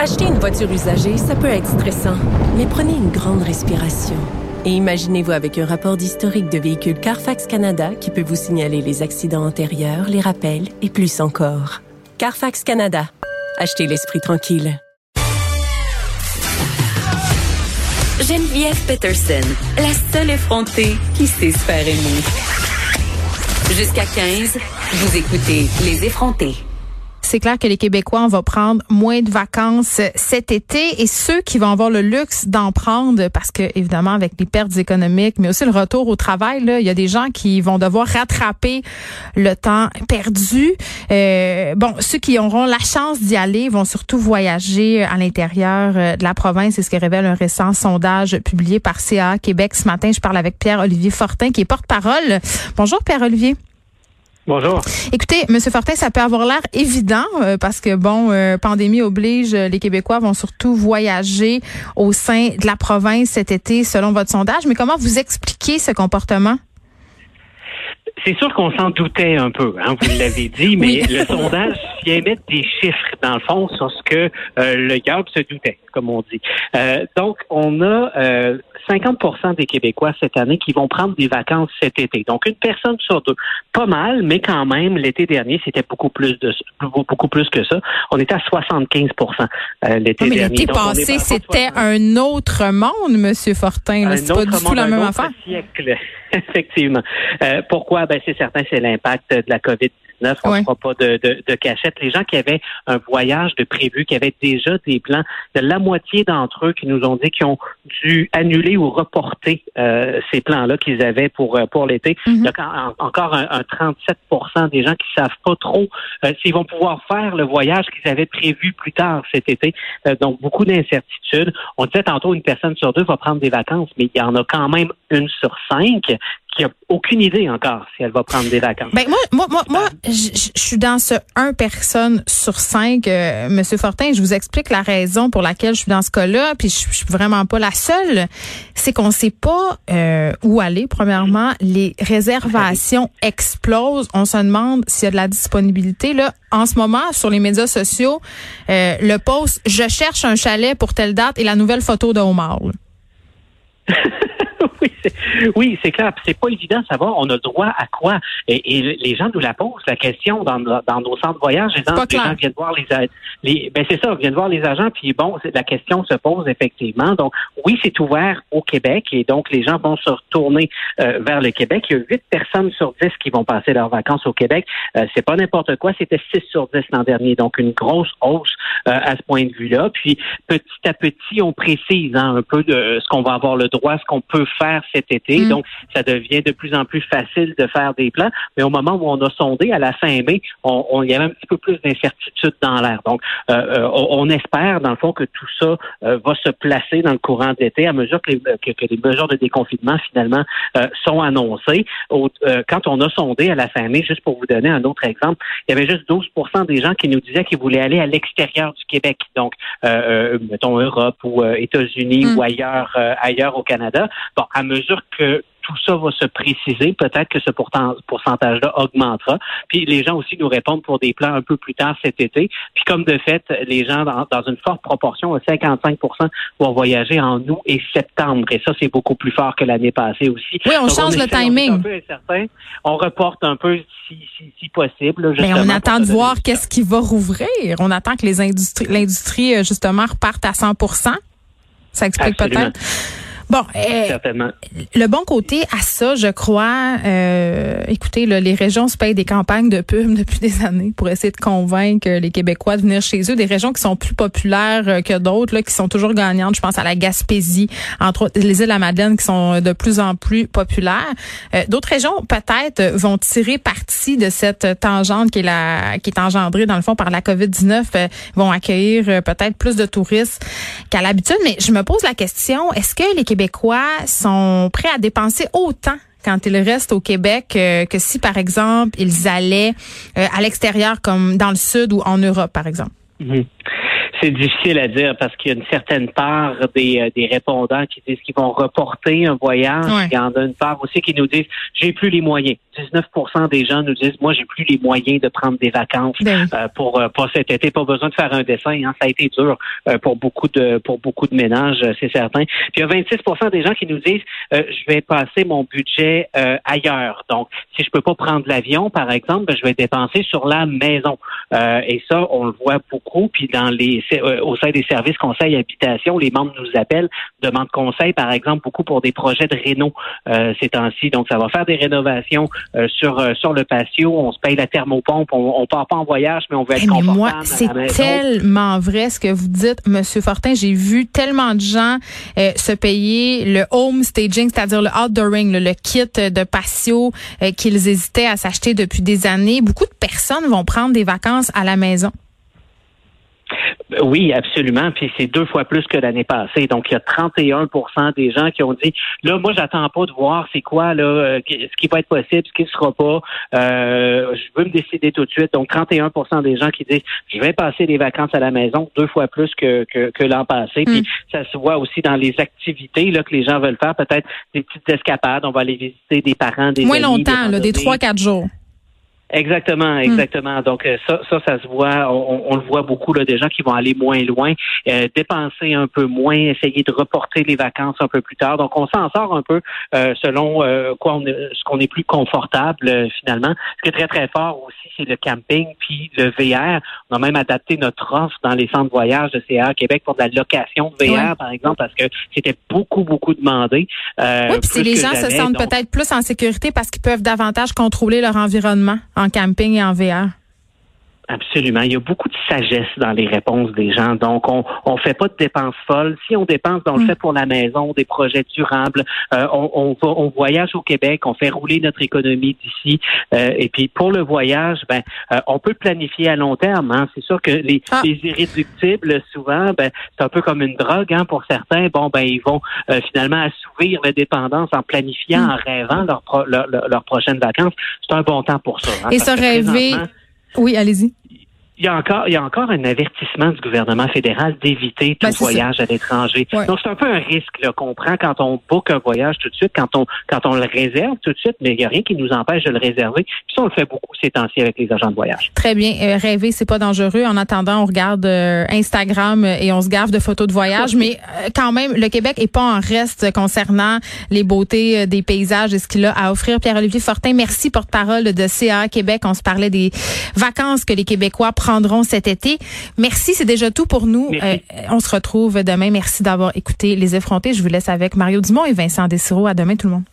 Acheter une voiture usagée, ça peut être stressant, mais prenez une grande respiration. Et imaginez-vous avec un rapport d'historique de véhicule Carfax Canada qui peut vous signaler les accidents antérieurs, les rappels et plus encore. Carfax Canada. Achetez l'esprit tranquille. Geneviève Peterson, la seule effrontée qui sait se faire. Jusqu'à 15, vous écoutez Les effrontés c'est clair que les Québécois vont prendre moins de vacances cet été et ceux qui vont avoir le luxe d'en prendre parce que évidemment avec les pertes économiques mais aussi le retour au travail là, il y a des gens qui vont devoir rattraper le temps perdu. Euh, bon, ceux qui auront la chance d'y aller vont surtout voyager à l'intérieur euh, de la province, c'est ce que révèle un récent sondage publié par CA Québec ce matin. Je parle avec Pierre-Olivier Fortin qui est porte-parole. Bonjour Pierre-Olivier. Bonjour. Écoutez, Monsieur Fortin, ça peut avoir l'air évident euh, parce que bon, euh, pandémie oblige, euh, les Québécois vont surtout voyager au sein de la province cet été, selon votre sondage. Mais comment vous expliquez ce comportement? C'est sûr qu'on s'en doutait un peu, hein, vous l'avez dit, mais le sondage vient mettre des chiffres, dans le fond, sur ce que le garde se doutait, comme on dit. donc, on a 50% des Québécois cette année qui vont prendre des vacances cet été. Donc, une personne sur deux. Pas mal, mais quand même, l'été dernier, c'était beaucoup plus de beaucoup plus que ça. On était à 75% euh, l'été dernier. L'été passé, c'était un autre monde, Monsieur Fortin. C'est pas du tout la même affaire. Siècle. Effectivement. Euh, pourquoi? Ben, c'est certain, c'est l'impact de la COVID on ne fera pas de, de, cachette. Les gens qui avaient un voyage de prévu, qui avaient déjà des plans, de la moitié d'entre eux qui nous ont dit qu'ils ont dû annuler ou reporter euh, ces plans-là qu'ils avaient pour euh, pour l'été. Il y a encore un, 37% des gens qui savent pas trop euh, s'ils vont pouvoir faire le voyage qu'ils avaient prévu plus tard cet été. donc beaucoup d'incertitudes. On disait tantôt une personne sur deux va prendre des vacances, mais il y en a quand même une sur cinq qui a aucune idée encore si elle va prendre des vacances. Ben moi, moi, moi, moi je suis dans ce 1 personne sur 5. Euh, Monsieur Fortin, je vous explique la raison pour laquelle je suis dans ce cas-là, puis je, suis vraiment pas la seule. C'est qu'on sait pas euh, où aller, premièrement. Les réservations explosent. On se demande s'il y a de la disponibilité. Là, en ce moment, sur les médias sociaux, euh, le post « Je cherche un chalet pour telle date » et la nouvelle photo de Omar. oui, c'est clair. C'est pas évident de savoir on a droit à quoi. Et, les gens nous la posent la question dans, dans nos centres de voyage. Les, gens, les gens viennent voir les, les ben c'est ça, viennent voir les agents. Puis bon, la question se pose effectivement. Donc oui, c'est ouvert au Québec et donc les gens vont se retourner euh, vers le Québec. Il y a huit personnes sur dix qui vont passer leurs vacances au Québec. Euh, c'est pas n'importe quoi. C'était six sur dix l'an dernier. Donc une grosse hausse euh, à ce point de vue-là. Puis petit à petit, on précise hein, un peu de ce qu'on va avoir le droit, ce qu'on peut faire cet été. Mm. Donc, ça devient de plus en plus facile de faire des plans. Mais au moment où on a sondé, à la fin mai, on, on y avait un petit peu plus d'incertitude dans l'air. Donc, euh, euh, on espère, dans le fond, que tout ça euh, va se placer dans le courant de l'été à mesure que les, que, les mesures de déconfinement, finalement, sont annoncées. quand on a sondé à la fin mai, juste pour vous donner un autre exemple, il y avait juste 12% des gens qui nous disaient qu'ils voulaient aller à l'extérieur du Québec. Donc, mettons Europe ou États-Unis mm. ou ailleurs, ailleurs au Canada. Bon, à mesure que tout ça va se préciser. Peut-être que ce pourcentage-là augmentera. Puis les gens aussi nous répondent pour des plans un peu plus tard cet été. Puis comme de fait, les gens, dans, une forte proportion, 55% vont voyager en août et septembre. Et ça, c'est beaucoup plus fort que l'année passée aussi. Oui, on change le timing. On, reporte un peu si, si, possible. Mais on attend de voir qu'est-ce qui va rouvrir. On attend que les industries, l'industrie, euh, justement, reparte à 100% Ça explique peut-être. Bon, euh, le bon côté à ça, je crois, euh, écoutez, là, les régions se payent des campagnes de pub depuis des années pour essayer de convaincre les Québécois de venir chez eux. Des régions qui sont plus populaires euh, que d'autres, là, qui sont toujours gagnantes. Je pense à la Gaspésie, entre autres les îles de la Madeleine qui sont de plus en plus populaires. Euh, d'autres régions peut-être vont tirer parti de cette tangente qui est la qui est engendrée dans le fond par la COVID-19, vont accueillir peut-être plus de touristes qu'à l'habitude. Mais je me pose la question, est-ce que les Québécois Québécois sont prêts à dépenser autant quand ils restent au Québec euh, que si, par exemple, ils allaient euh, à l'extérieur, comme dans le Sud ou en Europe, par exemple? Mhm. C'est difficile à dire parce qu'il y a une certaine part des, euh, des répondants qui disent qu'ils vont reporter un voyage. Il y en a une part aussi qui nous disent j'ai plus les moyens. 19% des gens nous disent moi j'ai plus les moyens de prendre des vacances ben euh, pour euh, pour cet été. Pas besoin de faire un dessin. Hein. Ça a été dur pour beaucoup de pour beaucoup de ménages, c'est certain. Puis il y a 26 des gens qui nous disent je vais passer mon budget ailleurs. Donc si je peux pas prendre l'avion par exemple, ben, je vais dépenser sur la maison. et ça on le voit beaucoup. Puis dans les euh, au sein des services conseil habitation, les membres nous appellent, demandent conseil, par exemple, beaucoup pour des projets de réno euh, ces temps-ci. Donc, ça va faire des rénovations euh, sur sur le patio. On se paye la thermopompe. On, on part pas en voyage, mais on veut être eh, confortable. Moi, c'est tellement vrai ce que vous dites, Monsieur Fortin. J'ai vu tellement de gens se payer le home staging, c'est-à-dire le outdooring, le, le kit de patio qu'ils hésitaient à s'acheter depuis des années. Beaucoup de personnes vont prendre des vacances à la maison. Oui, absolument. Puis c'est deux fois plus que l'année passée. Donc, il y a 31% des gens qui ont dit là, moi, j'attends pas de voir c'est quoi là, euh, ce qui va être possible, ce qui ne sera pas. Euh, je veux me décider tout de suite. Donc, 31% des gens qui disent je vais passer les vacances à la maison, deux fois plus que, que, l'an passé. Puis hmm. ça se voit aussi dans les activités là que les gens veulent faire, peut-être des petites escapades. On va aller visiter des parents, des moins longtemps, là, des trois quatre jours. Exactement, hmm. exactement. Donc euh, ça, ça, ça se voit, on, le voit beaucoup là, des gens qui vont aller moins loin, euh, dépenser un peu moins, essayer de reporter les vacances un peu plus tard. Donc on s'en sort un peu euh, selon quoi on ce qu'on est plus confortable finalement. Ce qui est très très fort aussi, c'est le camping puis le VR. On a même adapté notre offre dans les centres de voyage de CA Québec pour de la location de VR par exemple parce que c'était beaucoup beaucoup demandé. oui, puis les gens se sentent peut-être plus en sécurité parce qu'ils peuvent davantage contrôler leur environnement en camping et en VR. Absolument. Il y a beaucoup de sagesse dans les réponses des gens. Donc, on on fait pas de dépenses folles. Si on dépense, on le mm. fait pour la maison, des projets durables. Euh, on, on, va, on voyage au Québec, on fait rouler notre économie d'ici. Euh, et puis, pour le voyage, ben, euh, on peut planifier à long terme. Hein. C'est sûr que les, ah. les irréductibles, souvent, ben, c'est un peu comme une drogue hein, pour certains. Bon, ben, ils vont finalement assouvir la dépendance en planifiant, mm. en rêvant leurs leur, leur, prochaines vacances. C'est un bon temps pour ça. Hein, et se rêver. Oui, allez-y il y a encore, il y a encore un avertissement du gouvernement fédéral d'éviter tout ben, voyage à l'étranger. Donc c'est un peu un risque qu'on prend quand on book un voyage tout de suite, quand on quand on le réserve tout de suite, mais il n'y a rien qui nous empêche de le réserver. Puis ça on le fait beaucoup ces temps-ci avec les agents de voyage. Très bien, euh, rêver c'est pas dangereux. En attendant, on regarde euh, Instagram et on se gave de photos de voyage, mais euh, quand même le Québec est pas en reste concernant les beautés des paysages et ce qu'il a à offrir. Pierre-Olivier Fortin, merci porte-parole de CA Québec. On se parlait des vacances que les Québécois prendront cet été. Merci, c'est déjà tout pour nous. Euh, on se retrouve demain. Merci d'avoir écouté Les Effrontés. Je vous laisse avec Mario Dumont et Vincent Desiro. À demain tout le monde.